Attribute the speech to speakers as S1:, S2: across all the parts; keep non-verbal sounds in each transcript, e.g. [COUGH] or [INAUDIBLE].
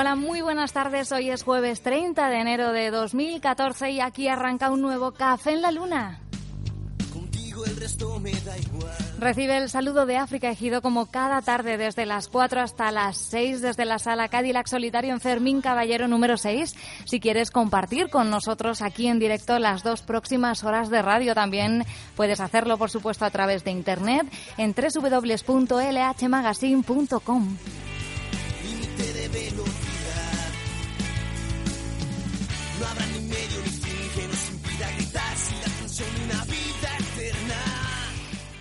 S1: Hola, muy buenas tardes. Hoy es jueves 30 de enero de 2014 y aquí arranca un nuevo Café en la Luna. Recibe el saludo de África Ejido como cada tarde desde las 4 hasta las 6 desde la sala Cadillac Solitario en Fermín Caballero número 6. Si quieres compartir con nosotros aquí en directo las dos próximas horas de radio, también puedes hacerlo por supuesto a través de internet en www.lhmagazine.com.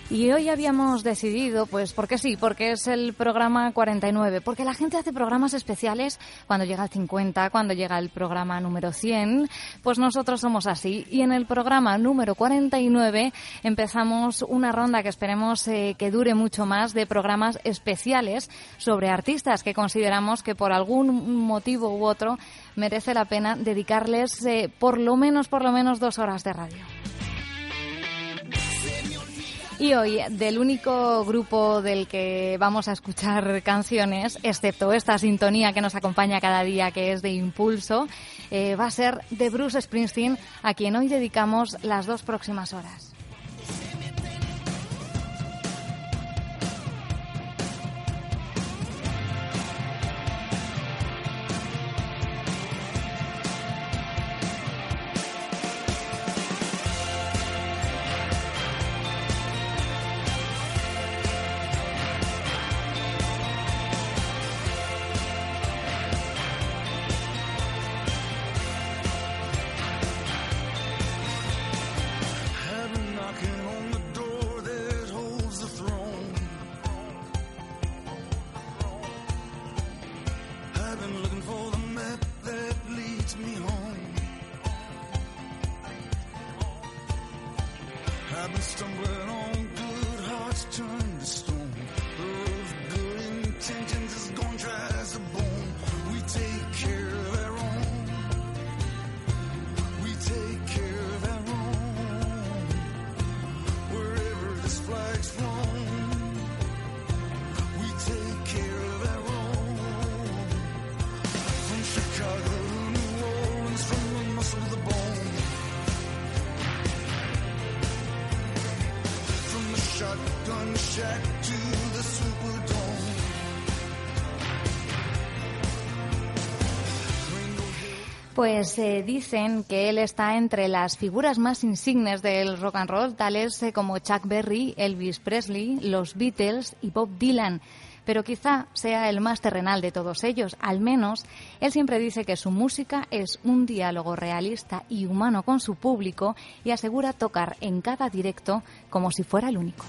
S1: Y hoy habíamos decidido, pues, porque sí, porque es el programa 49, porque la gente hace programas especiales cuando llega el 50, cuando llega el programa número 100, pues nosotros somos así. Y en el programa número 49 empezamos una ronda que esperemos eh, que dure mucho más de programas especiales sobre artistas que consideramos que por algún motivo u otro merece la pena dedicarles eh, por lo menos, por lo menos dos horas de radio. Y hoy, del único grupo del que vamos a escuchar canciones, excepto esta sintonía que nos acompaña cada día, que es de Impulso, eh, va a ser de Bruce Springsteen, a quien hoy dedicamos las dos próximas horas. Pues eh, dicen que él está entre las figuras más insignes del rock and roll, tales eh, como Chuck Berry, Elvis Presley, los Beatles y Bob Dylan. Pero quizá sea el más terrenal de todos ellos. Al menos, él siempre dice que su música es un diálogo realista y humano con su público y asegura tocar en cada directo como si fuera el único.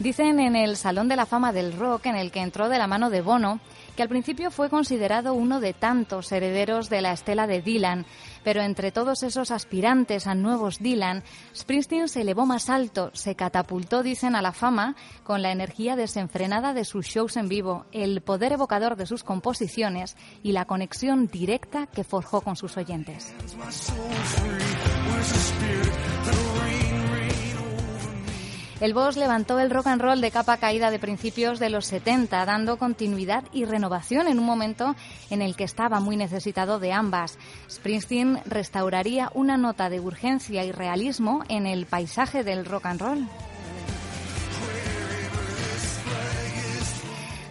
S1: Dicen en el Salón de la Fama del Rock, en el que entró de la mano de Bono, que al principio fue considerado uno de tantos herederos de la estela de Dylan, pero entre todos esos aspirantes a nuevos Dylan, Springsteen se elevó más alto, se catapultó, dicen, a la fama con la energía desenfrenada de sus shows en vivo, el poder evocador de sus composiciones y la conexión directa que forjó con sus oyentes. El Boss levantó el rock and roll de capa caída de principios de los 70, dando continuidad y renovación en un momento en el que estaba muy necesitado de ambas. Springsteen restauraría una nota de urgencia y realismo en el paisaje del rock and roll.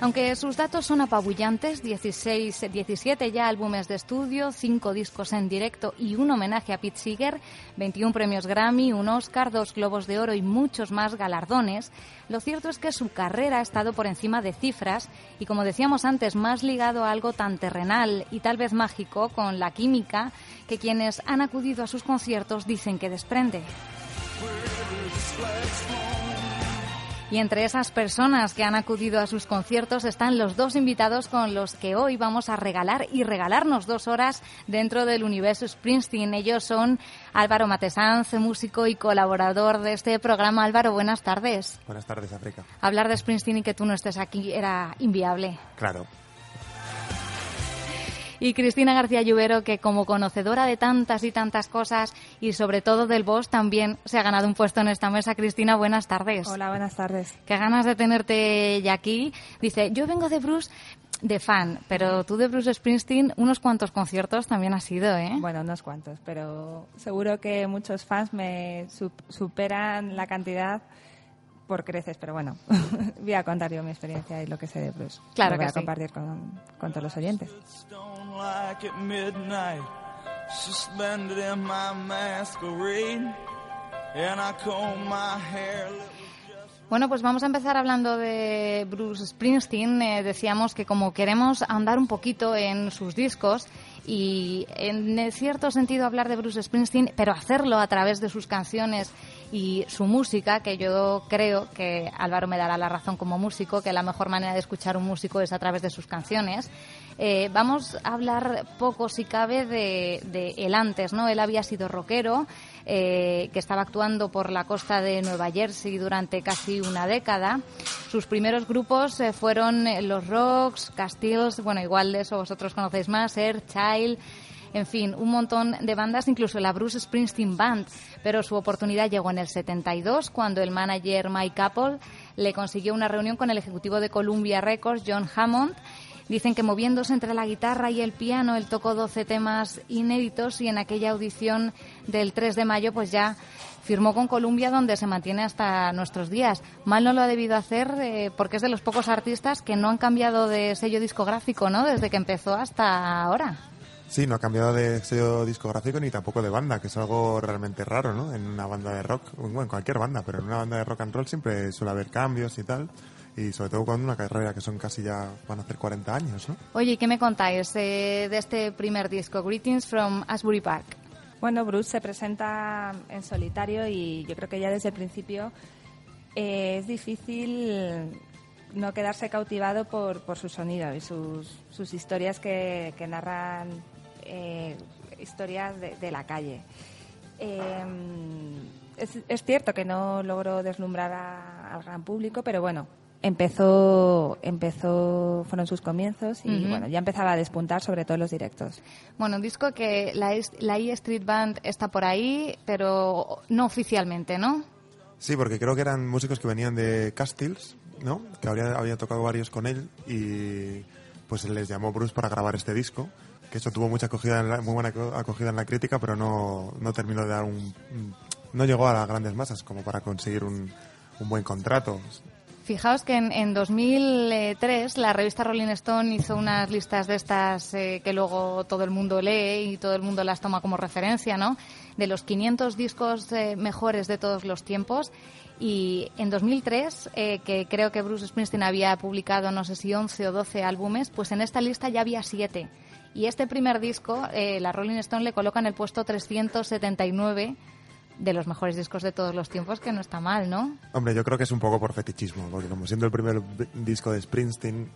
S1: Aunque sus datos son apabullantes, 16, 17 ya álbumes de estudio, 5 discos en directo y un homenaje a Pete Seeger, 21 premios Grammy, un Oscar, dos Globos de Oro y muchos más galardones, lo cierto es que su carrera ha estado por encima de cifras y, como decíamos antes, más ligado a algo tan terrenal y tal vez mágico con la química que quienes han acudido a sus conciertos dicen que desprende. Y entre esas personas que han acudido a sus conciertos están los dos invitados con los que hoy vamos a regalar y regalarnos dos horas dentro del universo Springsteen. Ellos son Álvaro Matesanz, músico y colaborador de este programa. Álvaro, buenas tardes.
S2: Buenas tardes, África.
S1: Hablar de Springsteen y que tú no estés aquí era inviable.
S2: Claro.
S1: Y Cristina García Lluvero, que como conocedora de tantas y tantas cosas y sobre todo del boss, también se ha ganado un puesto en esta mesa. Cristina, buenas tardes.
S2: Hola, buenas tardes.
S1: Qué ganas de tenerte ya aquí. Dice, yo vengo de Bruce de fan, pero tú de Bruce Springsteen, unos cuantos conciertos también has ido, ¿eh?
S2: Bueno, unos cuantos, pero seguro que muchos fans me superan la cantidad por creces, pero bueno, [LAUGHS] voy a contar yo mi experiencia y lo que sé de Bruce.
S1: Claro
S2: lo voy
S1: que
S2: a compartir con, con todos los oyentes.
S1: Bueno, pues vamos a empezar hablando de Bruce Springsteen. Eh, decíamos que como queremos andar un poquito en sus discos y en cierto sentido hablar de Bruce Springsteen, pero hacerlo a través de sus canciones y su música, que yo creo que Álvaro me dará la razón como músico, que la mejor manera de escuchar un músico es a través de sus canciones. Eh, vamos a hablar poco, si cabe, de, de él antes, ¿no? Él había sido rockero, eh, que estaba actuando por la costa de Nueva Jersey durante casi una década. Sus primeros grupos eh, fueron los Rocks, Castiles, bueno, igual de eso vosotros conocéis más, Air, Child, en fin, un montón de bandas, incluso la Bruce Springsteen Band, pero su oportunidad llegó en el 72 cuando el manager Mike Apple le consiguió una reunión con el ejecutivo de Columbia Records, John Hammond, Dicen que moviéndose entre la guitarra y el piano, él tocó 12 temas inéditos y en aquella audición del 3 de mayo pues ya firmó con Columbia donde se mantiene hasta nuestros días. Mal no lo ha debido hacer eh, porque es de los pocos artistas que no han cambiado de sello discográfico, ¿no? Desde que empezó hasta ahora.
S3: Sí, no ha cambiado de sello discográfico ni tampoco de banda, que es algo realmente raro, ¿no? En una banda de rock, bueno, en cualquier banda, pero en una banda de rock and roll siempre suele haber cambios y tal y sobre todo con una carrera que son casi ya van a hacer 40 años, ¿no?
S1: Oye, ¿qué me contáis eh, de este primer disco, Greetings from Asbury Park?
S2: Bueno, Bruce se presenta en solitario y yo creo que ya desde el principio eh, es difícil no quedarse cautivado por, por su sonido y sus, sus historias que, que narran eh, historias de, de, la calle. Es, es, cierto que no logró deslumbrar a, al gran público, pero bueno, empezó empezó fueron sus comienzos y bueno ya empezaba a despuntar sobre todo los directos.
S1: Bueno un disco que la, la E Street Band está por ahí pero no oficialmente no
S3: sí porque creo que eran músicos que venían de Castiles no que había, había tocado varios con él y pues les llamó Bruce para grabar este disco que eso tuvo mucha acogida en la, muy buena acogida en la crítica pero no no terminó de dar un no llegó a las grandes masas como para conseguir un, un buen contrato
S1: Fijaos que en, en, 2003 la revista Rolling Stone hizo unas listas de estas eh, que luego todo el mundo lee y todo el mundo las toma como referencia, ¿no? De los 500 discos eh, mejores de todos los tiempos. Y en 2003, eh, que creo que Bruce Springsteen había publicado, no sé si 11 o 12 álbumes, pues en esta lista ya había 7. Y este primer disco, la Rolling Stone le coloca en el puesto 379 de los mejores discos de todos los tiempos, que no está mal, ¿no?
S3: Hombre, yo creo que es un poco por fetichismo, porque como siendo el primer disco de Springsteen,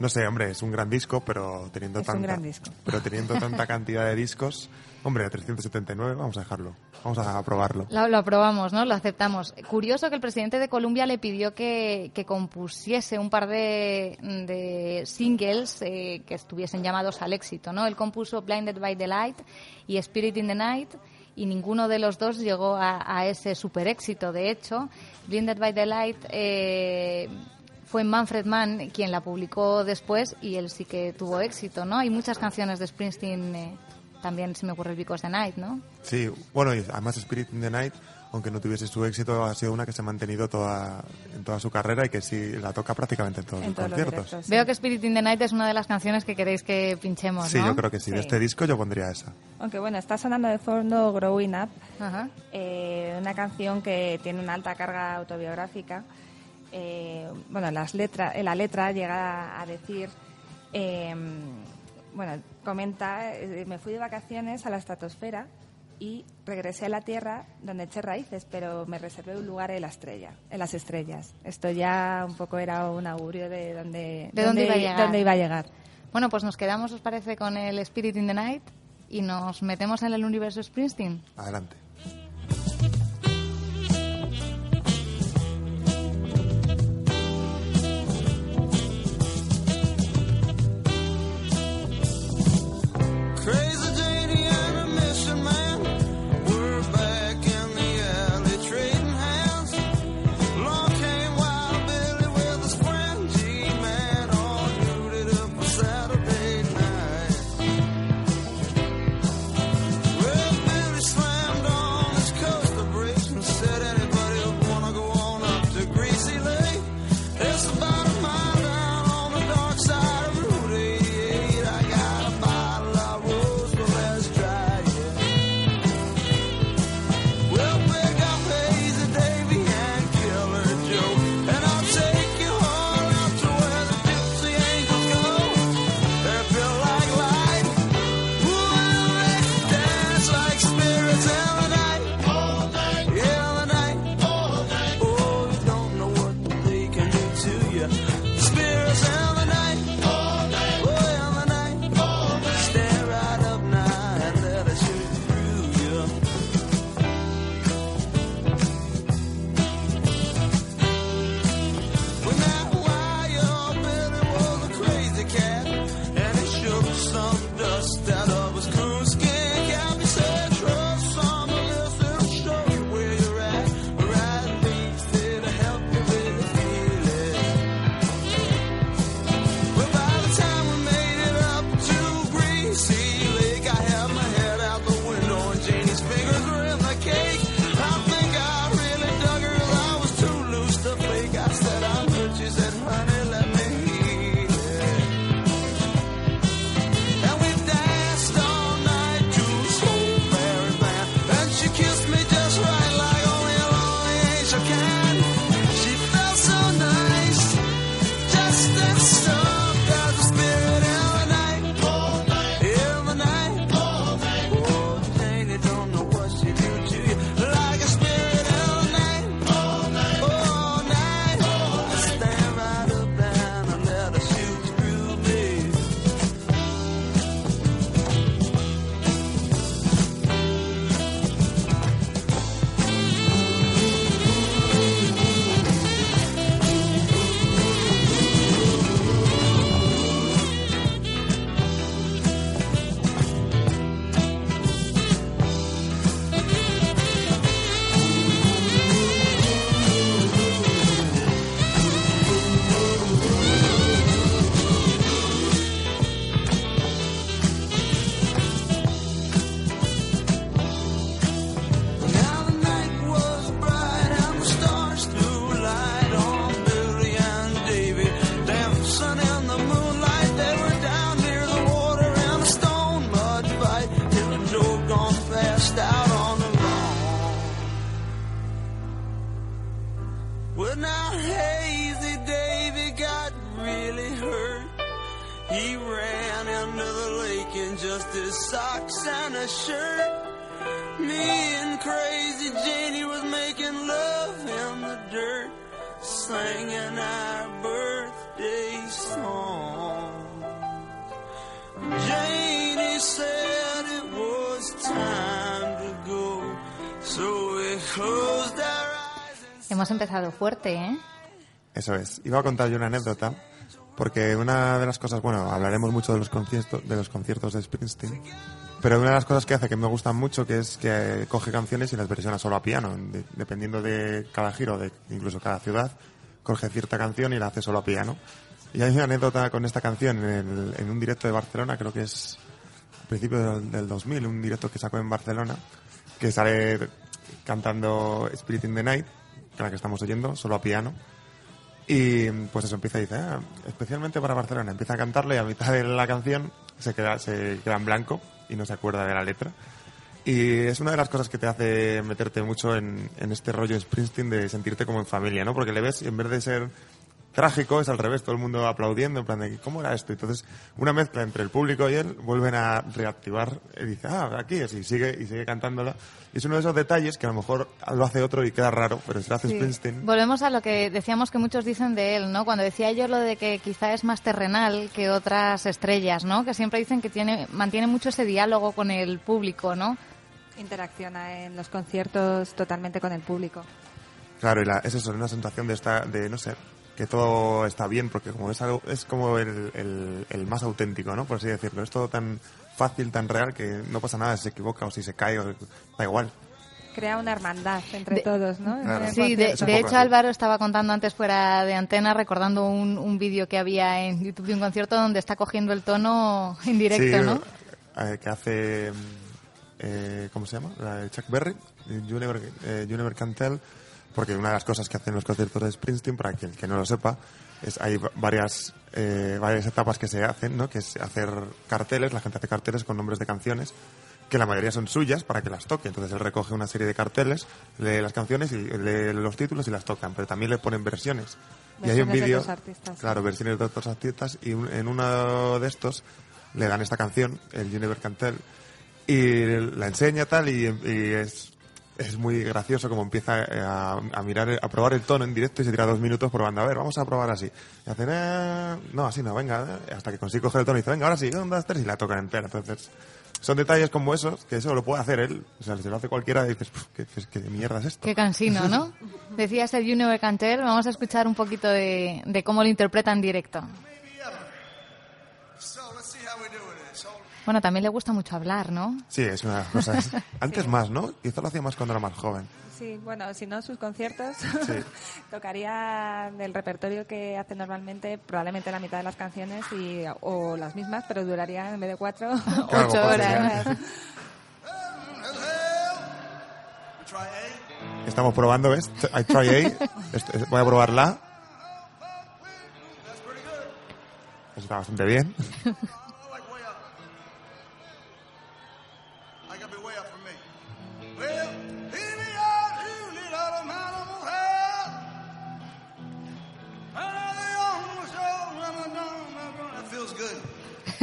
S3: no sé, hombre, es un gran disco, pero teniendo
S2: es
S3: tanta,
S2: un gran disco.
S3: pero teniendo tanta cantidad de discos, hombre, a 379, vamos a dejarlo, vamos a aprobarlo.
S1: Lo, lo, aprobamos, ¿no? Lo aceptamos. Curioso que el presidente de Colombia le pidió que, que compusiese un par de, de singles eh, que estuviesen llamados al éxito, ¿no? Él compuso Blinded by the Light y Spirit in the Night y ninguno de los dos llegó a, ese super éxito. De hecho, Blinded by the Light eh, fue Manfred Mann quien la publicó después y él sí que tuvo éxito, ¿no? Hay muchas canciones de Springsteen, eh, también se me ocurre el Because the Night, ¿no?
S3: Sí, bueno, además Spirit in the Night aunque no tuviese su éxito, ha sido una que se ha mantenido toda, en toda su carrera y que sí la toca prácticamente en todos
S2: en
S3: los
S2: todos
S3: conciertos.
S2: Los directos, sí.
S1: Veo que Spirit in the Night es una de las canciones que queréis que pinchemos,
S3: Sí,
S1: ¿no?
S3: yo creo que sí. De
S2: Sí.
S3: este disco yo pondría esa.
S2: aunque bueno está sonando de fondo Growing Up
S1: Ajá.
S2: eh, una canción que tiene una alta carga autobiográfica eh, bueno las letras en la letra llega a decir eh, bueno comenta eh, me fui de vacaciones a la estratosfera y regresé a la Tierra donde eché raíces, pero me reservé un lugar en la estrella, en las estrellas. Esto ya un poco era un augurio de dónde,
S1: ¿De dónde iba a llegar?
S2: dónde iba a llegar.
S1: Bueno, pues nos quedamos, ¿os parece, con el Spirit in the Night y nos metemos en el universo Springsteen?
S3: Adelante.
S4: Socks and a shirt. Me and crazy Janie was making love in the dirt, singing our birthday song. Janie said it was time to go, so we closed our eyes and
S1: Hemos empezado fuerte, ¿eh?
S3: Eso es. Iba a contar yo una anécdota, porque una de las cosas, bueno, hablaremos mucho de los conciertos de, los conciertos de Springsteen, pero una de las cosas que hace que me gustan mucho, que es que coge canciones y las versiona solo a piano, de- dependiendo de cada giro, de incluso cada ciudad, coge cierta canción y la hace solo a piano. Y hay una anécdota con esta canción en, el- en un directo de Barcelona, creo que es a principios del, del 2000, un directo que sacó en Barcelona, que sale cantando Spirit in the Night, que la que estamos oyendo, solo a piano. Y pues eso empieza y dice, "Ah, especialmente para Barcelona, empieza a cantarle y a mitad de la canción se queda, se queda en blanco y no se acuerda de la letra. Y es una de las cosas que te hace meterte mucho en, este rollo Springsteen de sentirte como en familia, ¿no? Porque le ves en vez de ser trágico es al revés, todo el mundo aplaudiendo, en plan de ¿cómo era esto? Entonces, una mezcla entre el público y él vuelven a reactivar y dice, ah, aquí es, y sigue, y sigue cantándola. Y es uno de esos detalles que a lo mejor lo hace otro y queda raro, pero si lo hace
S2: Sí.
S3: Springsteen,
S1: Volvemos a lo que decíamos que muchos dicen de él, ¿no? Cuando decía yo lo de que quizá es más terrenal que otras estrellas, ¿no? Que siempre dicen que tiene, mantiene mucho ese diálogo con el público, ¿no?
S2: Interacciona en los conciertos totalmente con el público.
S3: Claro, y la, es eso, una sensación de, esta, de, no sé, que todo está bien, porque como es algo, es como el, el, el más auténtico, ¿no? Por así decirlo. Es todo tan fácil, tan real, que no pasa nada si se equivoca o si se cae, o, da igual.
S2: Crea una hermandad entre
S1: De-
S2: todos, ¿no?
S3: Claro.
S1: Sí, de, hecho
S3: así.
S1: Álvaro estaba contando antes fuera de antena, recordando un, un vídeo que había en YouTube de un concierto donde está cogiendo el tono en directo,
S3: Sí,
S1: ¿no?
S3: eh, que hace, mm, eh, ¿cómo se llama? La de Chuck Berry, You Never, eh, You Never Can Tell, porque una de las cosas que hacen los conciertos de Springsteen, para quien que no lo sepa, es hay va- varias, eh, varias etapas que se hacen, ¿no? Que es hacer carteles, la gente hace carteles con nombres de canciones, que la mayoría son suyas para que las toque. Entonces él recoge una serie de carteles, lee las canciones y lee los títulos y las tocan, pero también le ponen versiones. y hay un vídeo, claro, versiones de otros artistas y un- en uno de estos le dan esta canción, el You Never Can Tell, y la enseña tal y, y es, es muy gracioso como empieza eh, a, a mirar, a probar el tono en directo y se tira dos minutos probando, a ver, vamos a probar así. Y hacen, eh, no, así no, venga, eh, hasta que consigue coger el tono y dice, venga, ahora sí, un, dos, tres, y la tocan entera. Entonces, son detalles como esos, que eso lo puede hacer él. O sea, si lo hace cualquiera, dices, "Puf, ¿qué, qué, mierda es esto?
S1: Qué cansino, ¿no? [LAUGHS] Decías el You Never Can Tell, vamos a escuchar un poquito de, de cómo lo interpreta en directo. Bueno, también le gusta mucho hablar, ¿no?
S3: Sí, es una de las cosas. [LAUGHS] Antes más, ¿no? Quizá lo hacía más cuando era más joven.
S2: Sí, bueno, si no, sus conciertos
S3: Sí. [LAUGHS]
S2: tocaría del repertorio que hace normalmente probablemente la mitad de las canciones y, o las mismas, pero durarían en vez de cuatro,
S3: Claro, [LAUGHS]
S2: ocho horas.
S3: Estamos probando, ¿ves? I try A. Voy a probar la. Eso está bastante bien.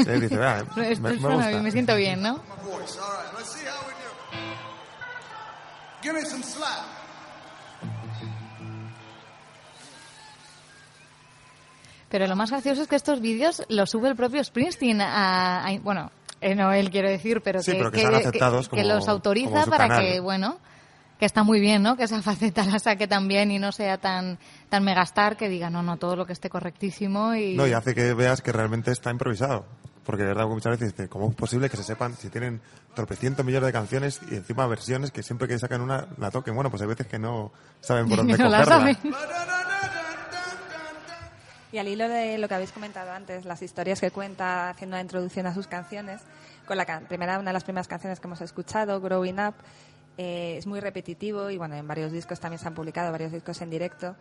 S3: Sí, dice, "Vea, [LAUGHS] me, gusta.
S1: siento bien, ¿no?
S4: My voice. All right, let's see how we do. Give me some slap.
S1: Pero lo más gracioso es que estos vídeos los sube el propio Springsteen a, a- bueno, eh, no él quiero decir, pero
S3: Sí,
S1: que,
S3: pero que sean aceptados
S1: que
S3: como-
S1: los autoriza
S3: como
S1: para
S3: canal.
S1: que, bueno, que está muy bien, ¿no? Que esa [LAUGHS] faceta la saque también y no sea tan tan megastar que diga, no, no, todo lo que esté correctísimo y...
S3: No, y hace que veas que realmente está improvisado. Porque de verdad muchas veces dices, ¿cómo es posible que se sepan si tienen tropecientos millones de canciones y encima versiones que siempre que sacan una la toquen? Bueno, pues hay veces que no saben por [LAUGHS] dónde
S1: no la
S3: cogerla.
S1: saben.
S2: Y al hilo de lo que habéis comentado antes, las historias que cuenta haciendo una introducción a sus canciones, con la can- primera, una de las primeras canciones que hemos escuchado, Growing Up, eh, es muy repetitivo y bueno, en varios discos también se han publicado, varios discos en directo.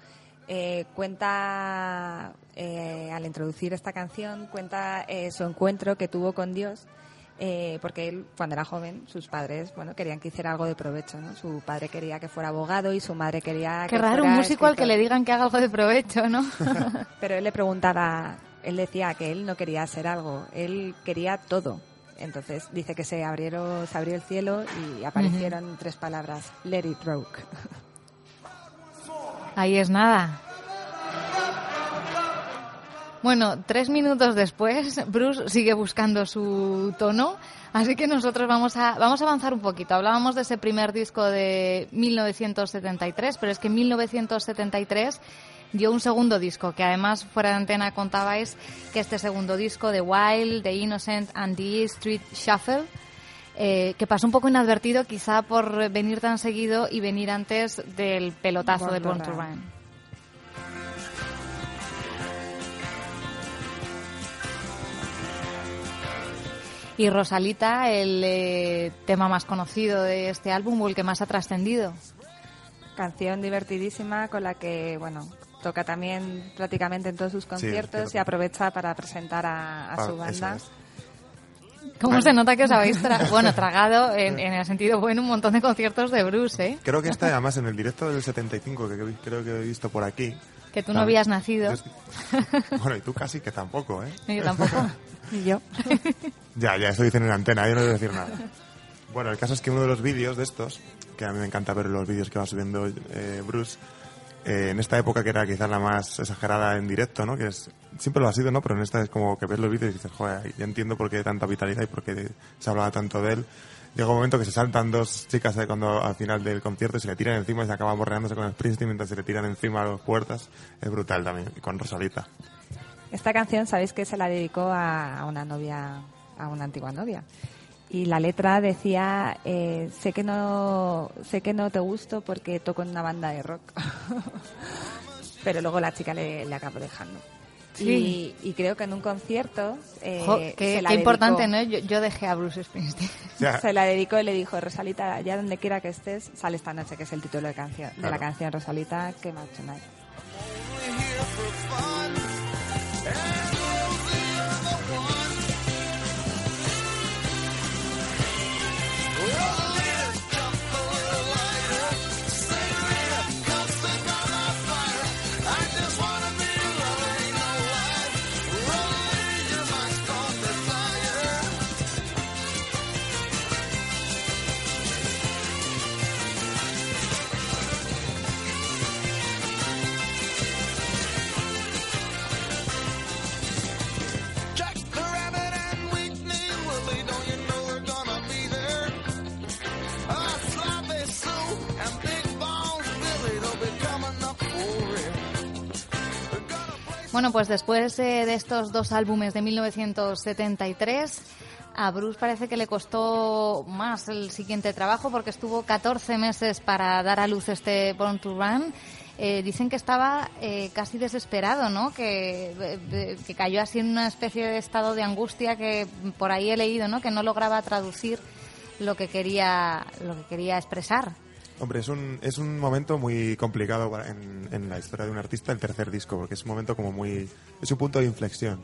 S2: Eh, cuenta, eh, al introducir esta canción, cuenta eh, su encuentro que tuvo con Dios eh, porque él, cuando era joven, sus padres, bueno, querían que hiciera algo de provecho, ¿no? Su padre quería que fuera abogado y su madre quería
S1: Qué
S2: que
S1: raro,
S2: fuera
S1: un músico al que
S2: escritor.
S1: le digan que haga algo de provecho, ¿no? [LAUGHS]
S2: Pero él le preguntaba, él decía que él no quería ser algo, él quería todo. Entonces dice que se abrieron, se abrió el cielo y aparecieron tres palabras, let it rock. [LAUGHS]
S1: Ahí es nada. Bueno, tres minutos después, Bruce sigue buscando su tono, así que nosotros vamos a, vamos a avanzar un poquito. Hablábamos de ese primer disco de 1973, pero es que en 1973 dio un segundo disco, que además fuera de antena contabais que este segundo disco de Wild, The Innocent and the Street Shuffle, eh, que pasó un poco inadvertido quizá por venir tan seguido y venir antes del pelotazo
S2: Born
S1: de
S2: to
S1: Born to
S2: Run.
S1: Y Rosalita, el eh, tema más conocido de este álbum o el que más ha trascendido.
S2: Canción divertidísima con la que, bueno, toca también prácticamente en todos sus conciertos
S3: cierto.
S2: y aprovecha para presentar a, a
S3: Ah,
S2: su
S3: eso
S2: banda.
S3: es.
S1: ¿Cómo se nota que os habéis tra- [LAUGHS] bueno, tragado en, en el sentido bueno un montón de conciertos de Bruce, eh?
S3: Creo que está además en el directo del 75, que que creo que he visto por aquí.
S1: Que tú no habías nacido.
S3: Bueno, y tú casi que tampoco, ¿eh? [LAUGHS]
S1: Yo tampoco. [LAUGHS]
S2: Y yo.
S3: Ya, ya, eso dicen en antena, yo no voy a decir nada. Bueno, el caso es que uno de los vídeos de estos, que a mí me encanta ver los vídeos que va subiendo eh, Bruce, eh, en esta época que era quizás la más exagerada en directo, ¿no? Que es, siempre lo ha sido, ¿no? Pero en esta es como que ves los vídeos y dices, joder, ya entiendo por qué tanta vitalidad y por qué se hablaba tanto de él. Llega un momento que se saltan dos chicas eh, cuando al final del concierto y se le tiran encima y se acaba borreándose con el Springsteen mientras se le tiran encima a las puertas. Es brutal también, y con Rosalita.
S2: Esta canción, sabéis que se la dedicó a una novia, a una antigua novia. Y la letra decía, eh, sé que no, sé que no te gusto porque toco en una banda de rock. [LAUGHS] Pero luego la chica le, le acabó dejando.
S1: Sí.
S2: Y, y creo que en un concierto eh,
S1: Jo,
S2: se
S1: qué,
S2: la
S1: qué importante. ¿no? Yo, yo dejé a Bruce Springsteen. [LAUGHS]
S2: Se la dedicó y le dijo, Rosalita, ya donde quiera que estés, sale esta noche, que es el título de, canción, de la canción Rosalita, que Much Tonight.
S1: Bueno, pues después eh, de estos dos álbumes de 1973, a Bruce parece que le costó más el siguiente trabajo porque estuvo 14 meses para dar a luz este Born to Run. Eh, dicen que estaba eh, casi desesperado, ¿no? Que, eh, que cayó así en una especie de estado de angustia que por ahí he leído, ¿no? Que no lograba traducir lo que quería, lo que quería expresar.
S3: Hombre, es un, es un momento muy complicado en, en la historia de un artista, el tercer disco, porque es un momento como muy... es un punto de inflexión.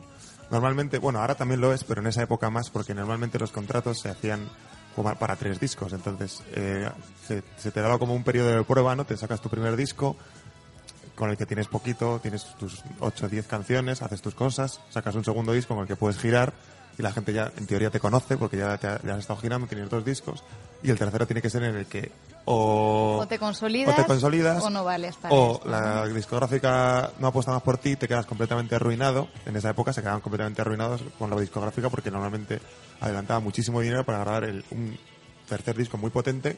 S3: Normalmente, bueno, ahora también lo es, pero en esa época más, porque normalmente los contratos se hacían para tres discos, entonces eh, se, se te daba como un periodo de prueba, ¿no? Te sacas tu primer disco, con el que tienes poquito, tienes tus 8 o 10 canciones, haces tus cosas, sacas un segundo disco con el que puedes girar y la gente ya en teoría te conoce porque ya, te ha- ya has estado girando, tienes dos discos y el tercero tiene que ser en el que o,
S1: O te consolidas
S3: o te consolidas
S1: o no vales para
S3: o
S1: esto,
S3: la discográfica no apuesta más por ti te quedas completamente arruinado. En esa época se quedaban completamente arruinados con la discográfica porque normalmente adelantaba muchísimo dinero para grabar el- un tercer disco muy potente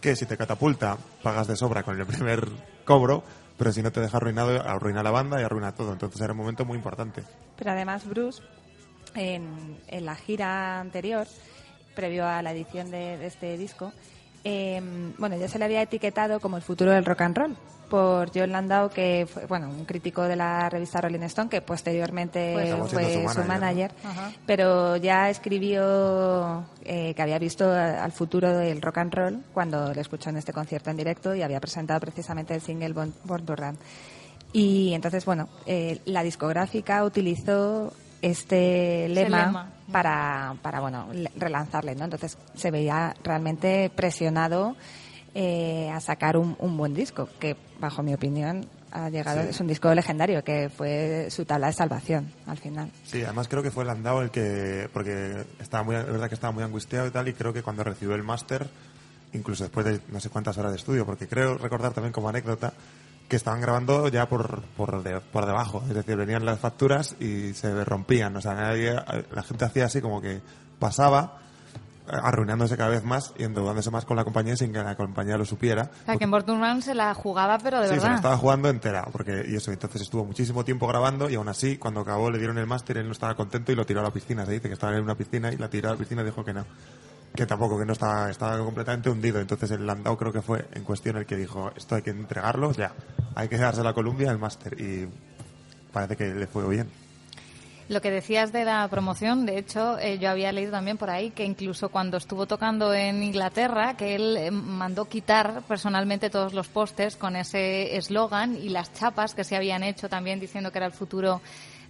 S3: que si te catapulta pagas de sobra con el primer cobro pero si no te deja arruinado arruina la banda y arruina todo. Entonces era un momento muy importante.
S2: Pero además Bruce, en, en la gira anterior, previo a la edición de, de este disco, eh, bueno, ya se le había etiquetado como el futuro del rock and roll por John Landau, que fue, bueno, un crítico de la revista Rolling Stone, que posteriormente
S1: Pues
S2: fue
S3: su
S2: su
S3: manager,
S2: pero ya escribió eh, que había visto al futuro del rock and roll cuando le escuchó en este concierto en directo y había presentado precisamente el single Born, Born to Run. Y entonces, bueno, eh, la discográfica utilizó este lema,
S1: lema.
S2: para, para bueno, le- relanzarle, ¿no? Entonces se veía realmente presionado eh, a sacar un, un buen disco, que bajo mi opinión ha llegado,
S3: Sí.
S2: es un disco legendario, que fue su tabla de salvación al final.
S3: Sí, además creo que fue Landau el que, porque estaba muy, es verdad que estaba muy angustiado y tal, y creo que cuando recibió el máster, incluso después de no sé cuántas horas de estudio, porque creo recordar también como anécdota que estaban grabando ya por, por, de- por debajo, es decir, venían las facturas y se rompían, o sea, nadie, la gente hacía así como que pasaba, eh, arruinándose cada vez más y endeudándose más con la compañía sin que la compañía lo supiera.
S1: O sea, que en Born se la jugaba, pero de
S3: Sí, se la
S1: verdad.
S3: estaba jugando entera, porque y eso, entonces estuvo muchísimo tiempo grabando y aún así, cuando acabó le dieron el máster, él no estaba contento y lo tiró a la piscina. Se dice que estaba en una piscina y la tiró a la piscina y dijo que no. Que tampoco, que no estaba, estaba completamente hundido. Entonces el Landau creo que fue en cuestión el que dijo, esto hay que entregarlo ya. Hay que darse a Columbia el máster y parece que le fue bien.
S1: Lo que decías de la promoción, de hecho, eh, yo había leído también por ahí que incluso cuando estuvo tocando en Inglaterra, que él eh, mandó quitar personalmente todos los postes con ese eslogan y las chapas que se habían hecho también diciendo que era el futuro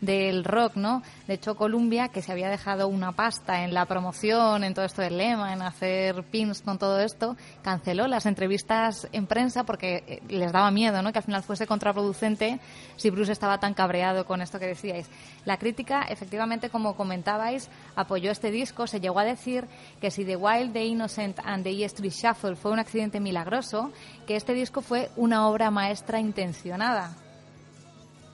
S1: del rock, ¿no? De hecho, Columbia, que se había dejado una pasta en la promoción, en todo esto del lema, en hacer pins con todo esto, canceló las entrevistas en prensa porque eh, les daba miedo, ¿no? Que al final fuese contraproducente si Bruce estaba tan cabreado con esto que decíais. La crítica, efectivamente, como comentabais, apoyó este disco. Se llegó a decir que si The Wild, The Innocent and The E Street Shuffle fue un accidente milagroso, que este disco fue una obra maestra intencionada.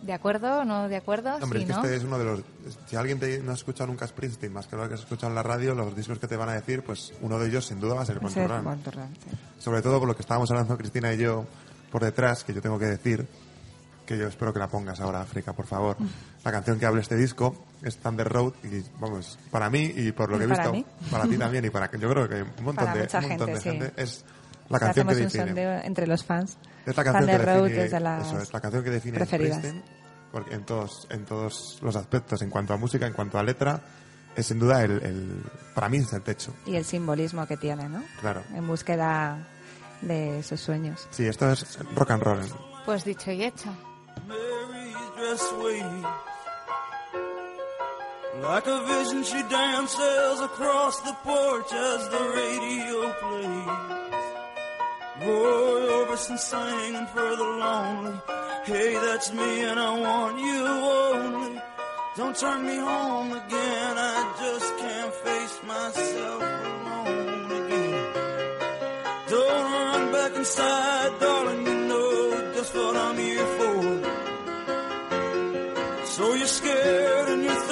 S1: ¿De acuerdo? ¿No de acuerdo?
S3: Hombre,
S1: Sí,
S3: es que
S1: ¿no?
S3: este es uno de los... Si alguien te, no ha escuchado nunca Springsteen, más que lo que has escuchado en la radio, los discos que te van a decir, pues uno de ellos sin duda va a ser
S2: Run, sí.
S3: Sobre todo por lo que estábamos hablando Cristina y yo por detrás, que yo tengo que decir, que yo espero que la pongas ahora, África, por favor. [LAUGHS] La canción que abre este disco es Thunder Road y, vamos, para mí y por lo
S2: Y
S3: que he visto,
S2: mí.
S3: para ti también y para que yo creo que un montón,
S2: Para
S3: de,
S2: mucha
S3: un montón
S2: gente,
S3: de
S2: sí.
S3: gente es la canción que
S2: hacemos un
S3: define.
S2: sondeo entre los fans.
S3: Es la canción
S2: Thunder
S3: que
S2: Road
S3: define,
S2: es de las
S3: eso, es la canción que define
S2: preferidas.
S3: Porque en todos, en todos los aspectos, en cuanto a música, en cuanto a letra, es sin duda el, el para mí es el techo,
S2: Y el simbolismo que tiene, ¿no?
S3: claro.
S2: En búsqueda de sus sueños.
S3: Sí, esto es rock and roll.
S1: Pues dicho y hecho.
S4: Mary's dress waves like a vision. She dances across the porch as the radio plays. Roy Orbison singing for the lonely. Hey, that's me, and I want you only. Don't turn me home again. I just can't face myself alone again. Don't run back inside, darling. You know just what I'm here for. So you're scared and you're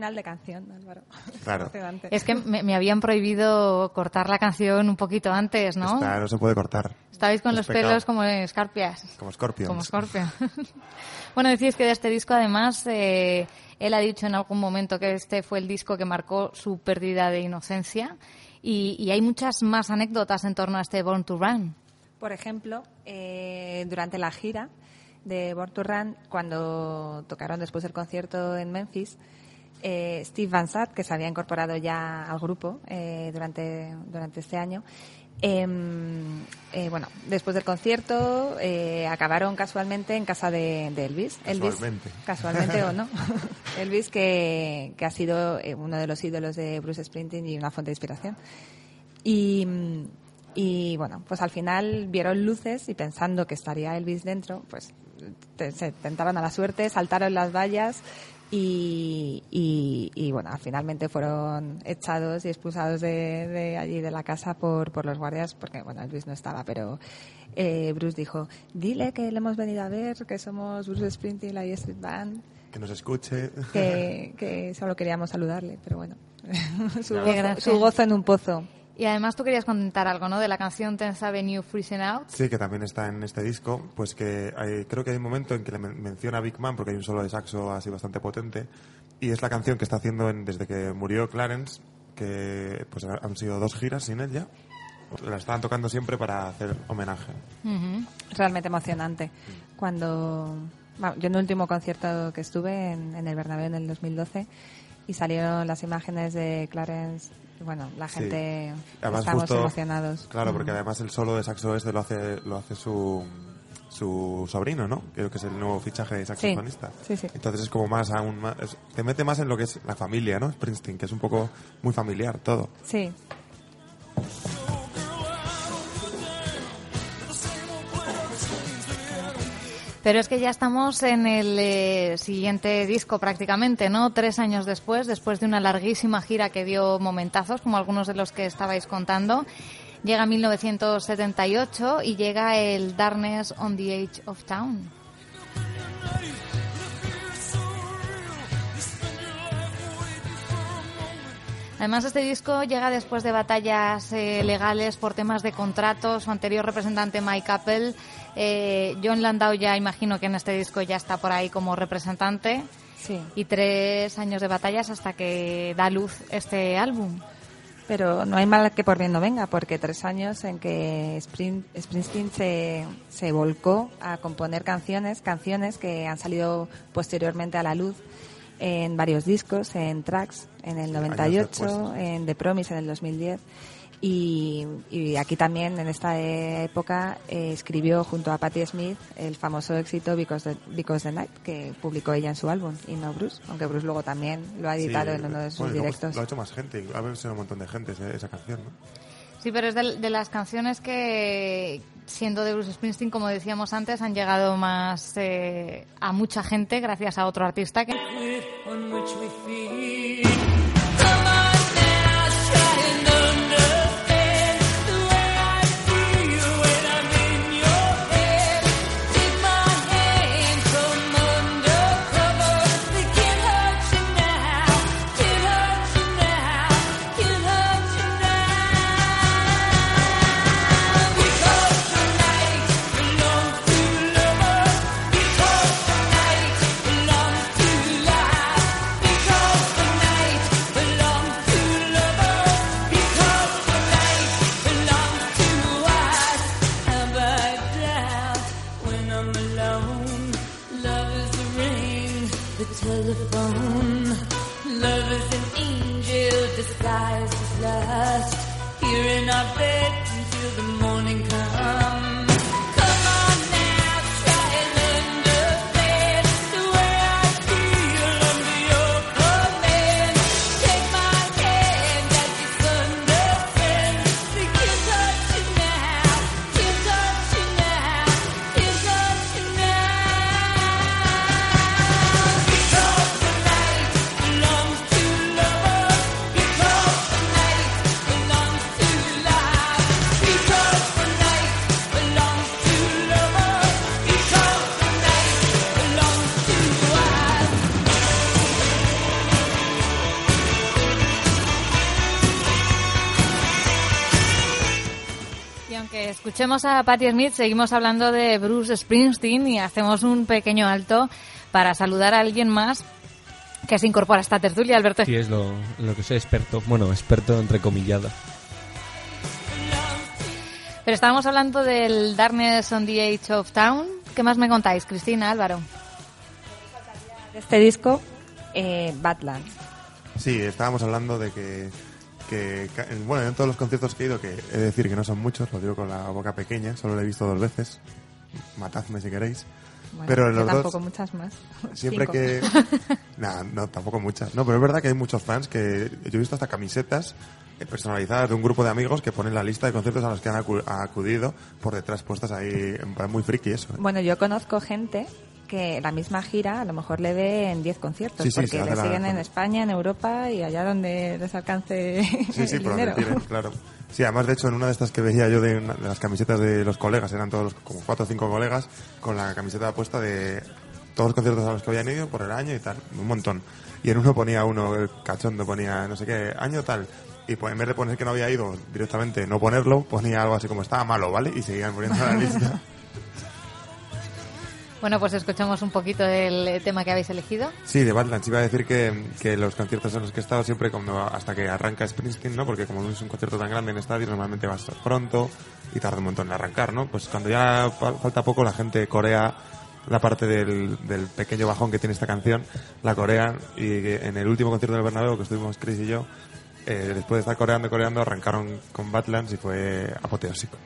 S2: final de canción, Álvaro. [LAUGHS]
S3: Claro.
S1: Es que me, me habían prohibido cortar la canción un poquito antes, ¿no?
S3: Está- no se puede cortar.
S1: Estabais con
S3: Es
S1: los
S3: pecado.
S1: pelos como escarpias.
S3: Como Scorpions.
S1: Como Scorpio. [LAUGHS] bueno, decís que de este disco, además, eh, él ha dicho en algún momento que este fue el disco que marcó su pérdida de inocencia. Y, y hay muchas más anécdotas en torno a este Born to Run.
S2: Por ejemplo, eh, durante la gira de Born to Run, cuando tocaron después del concierto en Memphis, eh, Steve Van Zandt, que se había incorporado ya al grupo eh, durante, durante este año, em, eh, bueno, después del concierto eh, acabaron casualmente en casa de, de Elvis. Elvis.
S3: Casualmente.
S2: Casualmente o no. [LAUGHS] Elvis, que, que ha sido eh, uno de los ídolos de Bruce Springsteen y una fuente de inspiración. Y, y bueno, pues al final vieron luces y pensando que estaría Elvis dentro, pues te- se tentaron a la suerte, saltaron las vallas y, y, y, bueno, finalmente fueron echados y expulsados de, de allí de la casa por, por los guardias porque bueno, Elvis no estaba, pero eh, Bruce dijo, dile que le hemos venido a ver, que somos Bruce Springsteen y la Street Band,
S3: Que nos escuche.
S2: que, que solo queríamos saludarle, pero bueno, [LAUGHS] su, gozo, su gozo en un pozo.
S1: Y además tú querías comentar algo, ¿no? De la canción Tenth Avenue Freezing Out.
S3: Sí, que también está en este disco, pues que hay- creo que hay un momento en que le men- menciona a Big Man, porque hay un solo de saxo así bastante potente, y es la canción que está haciendo en- desde que murió Clarence, que pues ha- han sido dos giras sin él ya. La estaban tocando siempre para hacer homenaje.
S2: Realmente emocionante. Cuando bueno, yo en el último concierto que estuve en, en el Bernabéu en el 2012 y salieron las imágenes de Clarence, bueno, la
S3: Sí.
S2: gente
S3: Además,
S2: estamos
S3: justo-
S2: emocionados.
S3: Claro, porque además el solo de saxo este lo hace, lo hace su, su sobrino, ¿no? Creo que es el nuevo fichaje de saxofonista.
S2: sí, sí.
S3: Entonces es como más aún más, es- te mete más en lo que es la familia, ¿no? Springsteen, que es un poco muy familiar todo.
S2: Sí,
S1: Pero es que ya estamos en el eh, siguiente disco prácticamente, ¿no? Tres años después, después de una larguísima gira que dio momentazos, como algunos de los que estabais contando. Llega 1978 y llega el Darkness on the Edge of Town. Además, este disco llega después de batallas eh, legales por temas de contratos. Su anterior representante, Mike Apple, eh, John Landau ya imagino que en este disco ya está por ahí como representante.
S2: sí.
S1: Y tres años de batallas hasta que da luz este álbum.
S2: Pero no hay mal que por bien no venga, porque tres años en que Spring- Springsteen se, se volcó a componer canciones, canciones que han salido posteriormente a la luz en varios discos, en Tracks en el
S3: años
S2: 98,
S3: después.
S2: en The Promise en el 2010. Y, y aquí también, en esta época, eh, escribió junto a Patti Smith el famoso éxito Because the, Because the Night, que publicó ella en su álbum, y no Bruce, aunque Bruce luego también lo ha editado
S3: Sí,
S2: en uno de sus
S3: bueno,
S2: directos.
S3: Lo ha hecho más gente, ha sido un montón de gente esa, esa canción, ¿no?
S1: Sí, pero es de, de las canciones que, siendo de Bruce Springsteen, como decíamos antes, han llegado más eh, a mucha gente gracias a otro artista que... escuchemos a Patti Smith, seguimos hablando de Bruce Springsteen y hacemos un pequeño alto para saludar a alguien más que se incorpora a esta tertulia, Alberto.
S5: Sí, es lo, lo que soy experto. Bueno, experto entrecomillado.
S1: Pero estábamos hablando del Darkness on the Edge of Town. ¿Qué más me contáis, Cristina, Álvaro?
S2: De este disco, eh, Badlands.
S3: Sí, estábamos hablando de que, que, ca- bueno, en todos los conciertos que he ido, que he de decir que no son muchos, lo digo con la boca pequeña, solo lo he visto dos veces, matadme si queréis.
S2: Bueno,
S3: Pero en los dos-
S2: tampoco muchas más.
S3: Siempre
S2: Cinco.
S3: que... [LAUGHS] Nah, no, tampoco muchas. No, pero es verdad que hay muchos fans que... Yo he visto hasta camisetas eh, personalizadas de un grupo de amigos que ponen la lista de conciertos a los que han acu- acudido por detrás puestas ahí, muy friki eso. ¿eh?
S2: Bueno, yo conozco gente que la misma gira a lo mejor le ve en 10 conciertos,
S3: Sí, sí,
S2: porque le
S3: la-
S2: siguen en España, en Europa y allá donde les alcance [LAUGHS]
S3: Sí, sí,
S2: el dinero.
S3: tiren, claro. Sí, además, de hecho, en una de estas que veía yo de, una- de las camisetas de los colegas, eran todos los- como cuatro o cinco colegas, con la camiseta puesta de todos los conciertos a los que habían ido por el año y tal, un montón. Y en uno ponía uno, el cachondo, ponía no sé qué, año tal. Y pues en vez de poner que no había ido directamente, no ponerlo, ponía algo así como estaba malo, ¿vale? Y seguían poniendo la lista. [LAUGHS]
S1: Bueno, pues escuchamos un poquito del eh, tema que habéis elegido.
S3: Sí, de Badlands. Iba a decir que, que los conciertos en los que he estado siempre, hasta que arranca Springsteen, ¿no? Porque como no es un concierto tan grande en estadio, normalmente vas pronto y tarda un montón en arrancar, ¿no? Pues cuando ya fa- falta poco, la gente corea la parte del, del pequeño bajón que tiene esta canción, la corean y en el último concierto del Bernabéu que estuvimos Chris y yo, eh, después de estar coreando coreando, arrancaron con Badlands y fue apoteósico.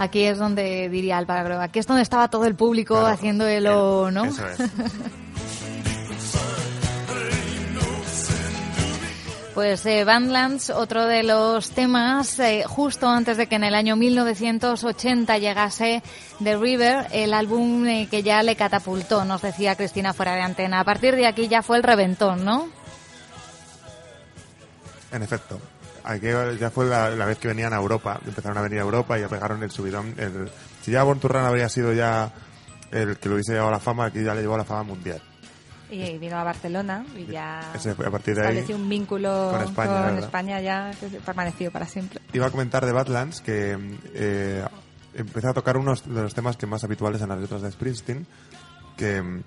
S1: Aquí es donde diría Álvaro, aquí es donde estaba todo el público
S3: Claro.
S1: haciendo el o, ¿no?
S3: Eso es. [LAUGHS]
S1: Pues eh, Badlands, otro de los temas, eh, justo antes de que en el año 1980 llegase The River, el álbum eh, que ya le catapultó, nos decía Cristina fuera de antena. A partir de aquí ya fue el reventón, ¿no?
S3: En efecto. Aquí ya fue la, la vez que venían a Europa, empezaron a venir a Europa y ya pegaron el subidón. El, si ya Run habría sido ya el que lo hubiese llevado a la fama, aquí ya le llevó a la fama mundial.
S2: Y vino a Barcelona y ya
S3: Ese a partir de ahí
S2: estableció un vínculo
S3: con
S2: con
S3: España,
S2: España,
S3: ¿verdad?
S2: ya que permaneció para siempre.
S3: Iba a comentar de Badlands que eh, empecé a tocar unos de los temas que más habituales en las letras de Springsteen, que mm,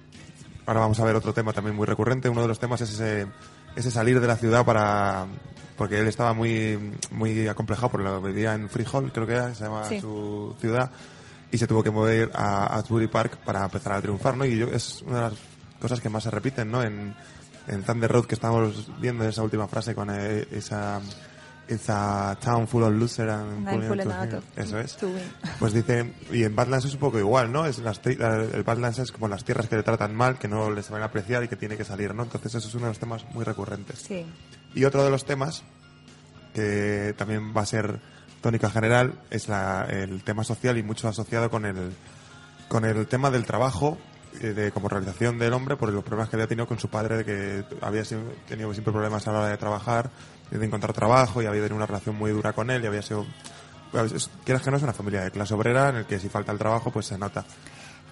S3: ahora vamos a ver otro tema también muy recurrente. Uno de los temas es ese, ese salir de la ciudad para... Porque él estaba muy, muy acomplejado, porque lo vivía en Freehold, creo que era, se llama
S2: Sí.
S3: su ciudad, y se tuvo que mover a Asbury Park para empezar a triunfar, ¿no? Y yo, es una de las cosas que más se repiten, ¿no? En, en Thunder Road que estamos viendo esa última frase con eh, esa It's a town full of losers and
S2: of-
S3: Eso es. Pues dice, y en Badlands es un poco igual, ¿no? Es las, el Badlands es como las tierras que le tratan mal, que no les van a apreciar y que tiene que salir, ¿no? Entonces eso es uno de los temas muy recurrentes.
S2: Sí.
S3: Y otro de los temas que también va a ser tónica general, es la- el tema social y mucho asociado con el, con el tema del trabajo eh, de como realización del hombre por los problemas que había tenido con su padre de que había sido- tenido siempre problemas a la hora de trabajar de encontrar trabajo y había tenido una relación muy dura con él y había sido pues, es- quieras que no es una familia de clase obrera en el que si falta el trabajo pues se nota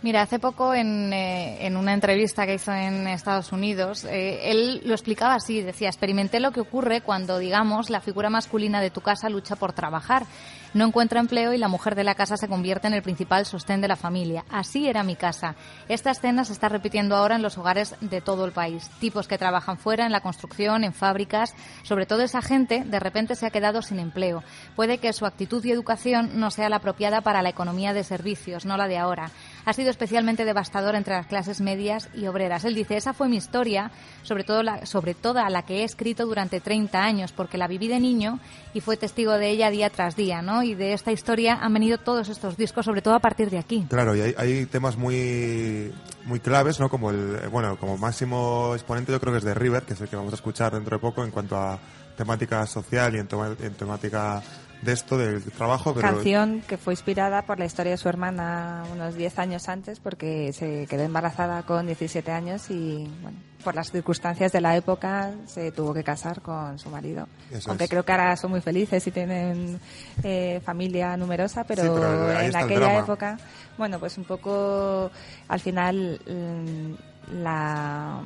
S1: Mira, hace poco en, eh, en una entrevista que hizo en Estados Unidos, eh, él lo explicaba así, decía, experimenté lo que ocurre cuando, digamos, la figura masculina de tu casa lucha por trabajar, no encuentra empleo y la mujer de la casa se convierte en el principal sostén de la familia. Así era mi casa. Esta escena se está repitiendo ahora en los hogares de todo el país. Tipos que trabajan fuera, en la construcción, en fábricas, sobre todo esa gente de repente se ha quedado sin empleo. Puede que su actitud y educación no sea la apropiada para la economía de servicios, no la de ahora ha sido especialmente devastador entre las clases medias y obreras. Él dice, esa fue mi historia, sobre todo la, sobre toda la que he escrito durante 30 años, porque la viví de niño y fue testigo de ella día tras día, ¿no? Y de esta historia han venido todos estos discos, sobre todo a partir de aquí.
S3: Claro, y hay, hay temas muy muy claves, ¿no? Como el bueno, como máximo exponente yo creo que es de River, que es el que vamos a escuchar dentro de poco en cuanto a temática social y en, tema- en temática de esto del trabajo, pero
S2: Canción que fue inspirada por la historia de su hermana unos 10 años antes porque se quedó embarazada con 17 años y, bueno, por las circunstancias de la época se tuvo que casar con su marido.
S3: Eso
S2: Aunque
S3: es.
S2: creo que ahora son muy felices y tienen eh, familia numerosa, pero,
S3: Sí, pero ahí
S2: en aquella época, bueno, pues un poco al final mm, la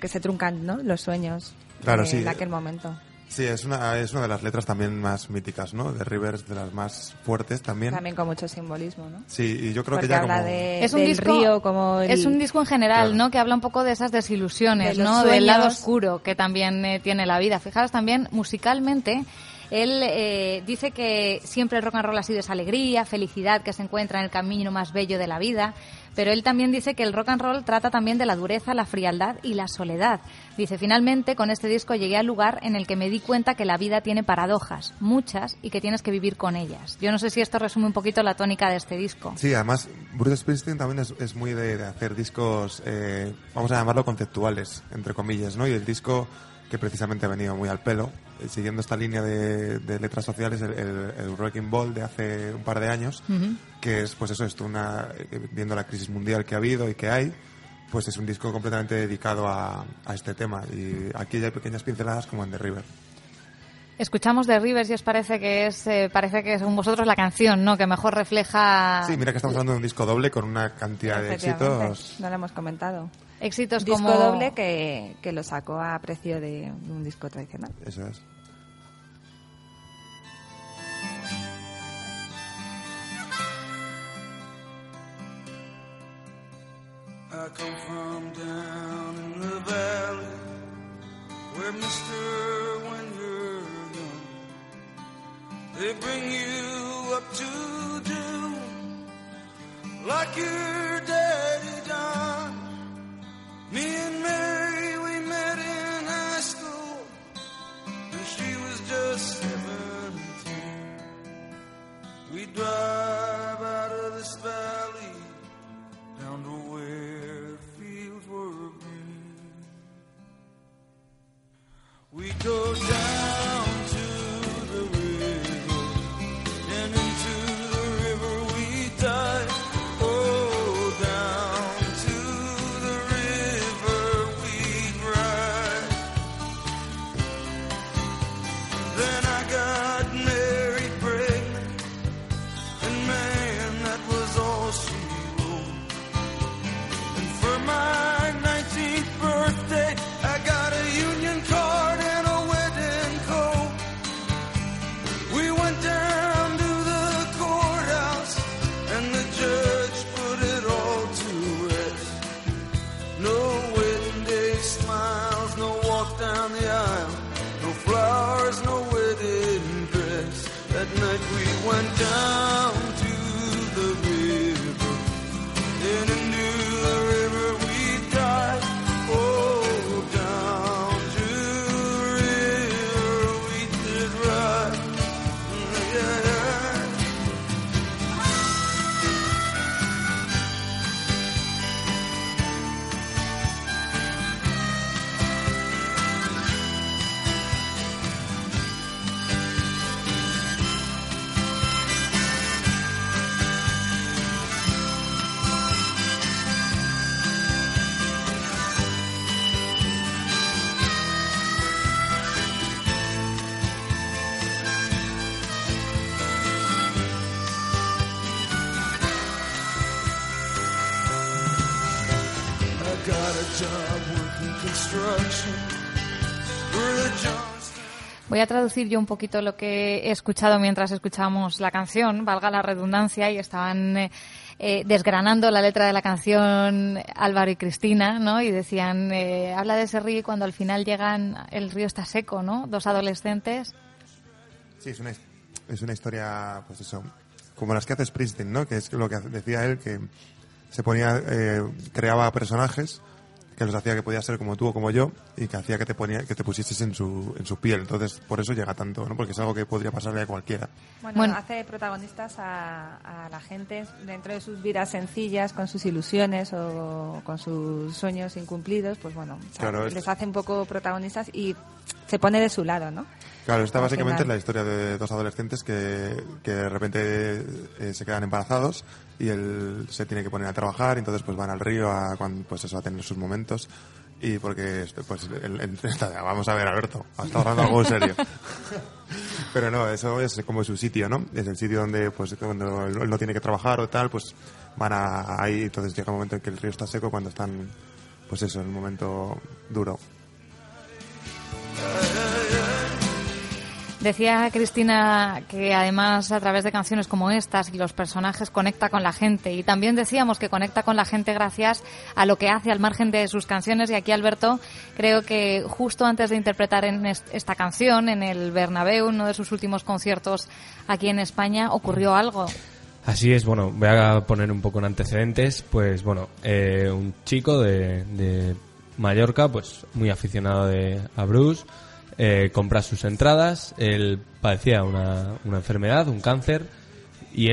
S2: que se truncan ¿no? los sueños
S3: Claro,
S2: eh,
S3: sí.
S2: en aquel momento.
S3: Sí, es una es una de las letras también más míticas, ¿no? De River es de las más fuertes también.
S2: También con mucho simbolismo, ¿no?
S3: Sí, y yo creo
S2: Porque
S3: que ya
S2: habla
S3: como
S2: de,
S1: Es un
S2: del
S1: disco-
S2: río como el-
S1: Es un disco en general,
S3: Claro.
S1: ¿no? Que habla un poco de esas desilusiones,
S2: De
S1: ¿no? Del lado oscuro que también eh, tiene la vida. Fijaros también, musicalmente, él eh, dice que siempre el rock and roll ha sido esa alegría, felicidad que se encuentra en el camino más bello de la vida. Pero él también dice que el rock and roll trata también de la dureza, la frialdad y la soledad. Dice, finalmente, con este disco llegué al lugar en el que me di cuenta que la vida tiene paradojas, muchas, y que tienes que vivir con ellas. Yo no sé si esto resume un poquito la tónica de este disco.
S3: Sí, además Bruce Springsteen también es, muy de, hacer discos, eh, vamos a llamarlo conceptuales, entre comillas, ¿no? Y el disco que precisamente ha venido muy al pelo, siguiendo esta línea de, de letras sociales, el, el, el Wrecking Ball de hace un par de años, que es, pues eso, esto una, eh, viendo la crisis mundial que ha habido y que hay, pues es un disco completamente dedicado a, a este tema. Y aquí ya hay pequeñas pinceladas como en The River.
S1: Escuchamos de Rivers y os parece que es eh, parece que según vosotros la canción, ¿no? Que mejor refleja
S3: Sí, mira que estamos hablando de un disco doble con una cantidad de éxitos.
S2: No lo hemos comentado.
S1: éxitos
S2: disco
S1: como
S2: doble que, que lo sacó a precio de un disco tradicional.
S3: Eso es.
S4: I come from down in the valley where Mister, they bring you up to do like your daddy done. Me and Mary, we met in high school, and she was just seventeen. We drive out of this valley down to where fields were green. We go down a
S1: traducir yo un poquito lo que he escuchado mientras escuchábamos la canción, valga la redundancia, y estaban eh, eh, desgranando la letra de la canción Álvaro y Cristina, ¿no? Y decían, eh, habla de ese río y cuando al final llegan, el río está seco, ¿no? Dos adolescentes.
S3: Sí, es una, es una historia, pues eso, como las que hace Springsteen, ¿no? Que es lo que decía él, que se ponía, eh, creaba personajes que los hacía que podía ser como tú o como yo y que hacía que te ponía que te pusieses en su en su piel. Entonces por eso llega tanto no porque es algo que podría pasarle a cualquiera.
S2: Bueno,
S1: Bueno.
S2: hace protagonistas a, a la gente dentro de sus vidas sencillas, con sus ilusiones o con sus sueños incumplidos, pues bueno, o sea,
S3: Claro, es-
S2: les hace un poco protagonistas y se pone de su lado, ¿no?
S3: claro esta básicamente es la historia de dos adolescentes que, que de repente eh, se quedan embarazados y él se tiene que poner a trabajar y entonces pues van al río a pues eso a tener sus momentos y porque pues el- el- [LAUGHS] vamos a ver Alberto está hablando algo en serio [LAUGHS] Pero no, eso es como su sitio, ¿no? Es el sitio donde, pues, cuando él no tiene que trabajar o tal, pues van a, ahí. Entonces llega un momento en que el río está seco cuando están, pues eso, en un momento duro.
S1: Decía Cristina que además a través de canciones como estas y los personajes conecta con la gente y también decíamos que conecta con la gente gracias a lo que hace al margen de sus canciones y aquí Alberto creo que justo antes de interpretar en est- esta canción en el Bernabéu, uno de sus últimos conciertos aquí en España, ocurrió algo.
S5: Así es, bueno, voy a poner un poco en antecedentes. Pues bueno, eh, un chico de Mallorca, pues muy aficionado de, a Bruce, eh, compra sus entradas. Él padecía una, una enfermedad, un cáncer, y él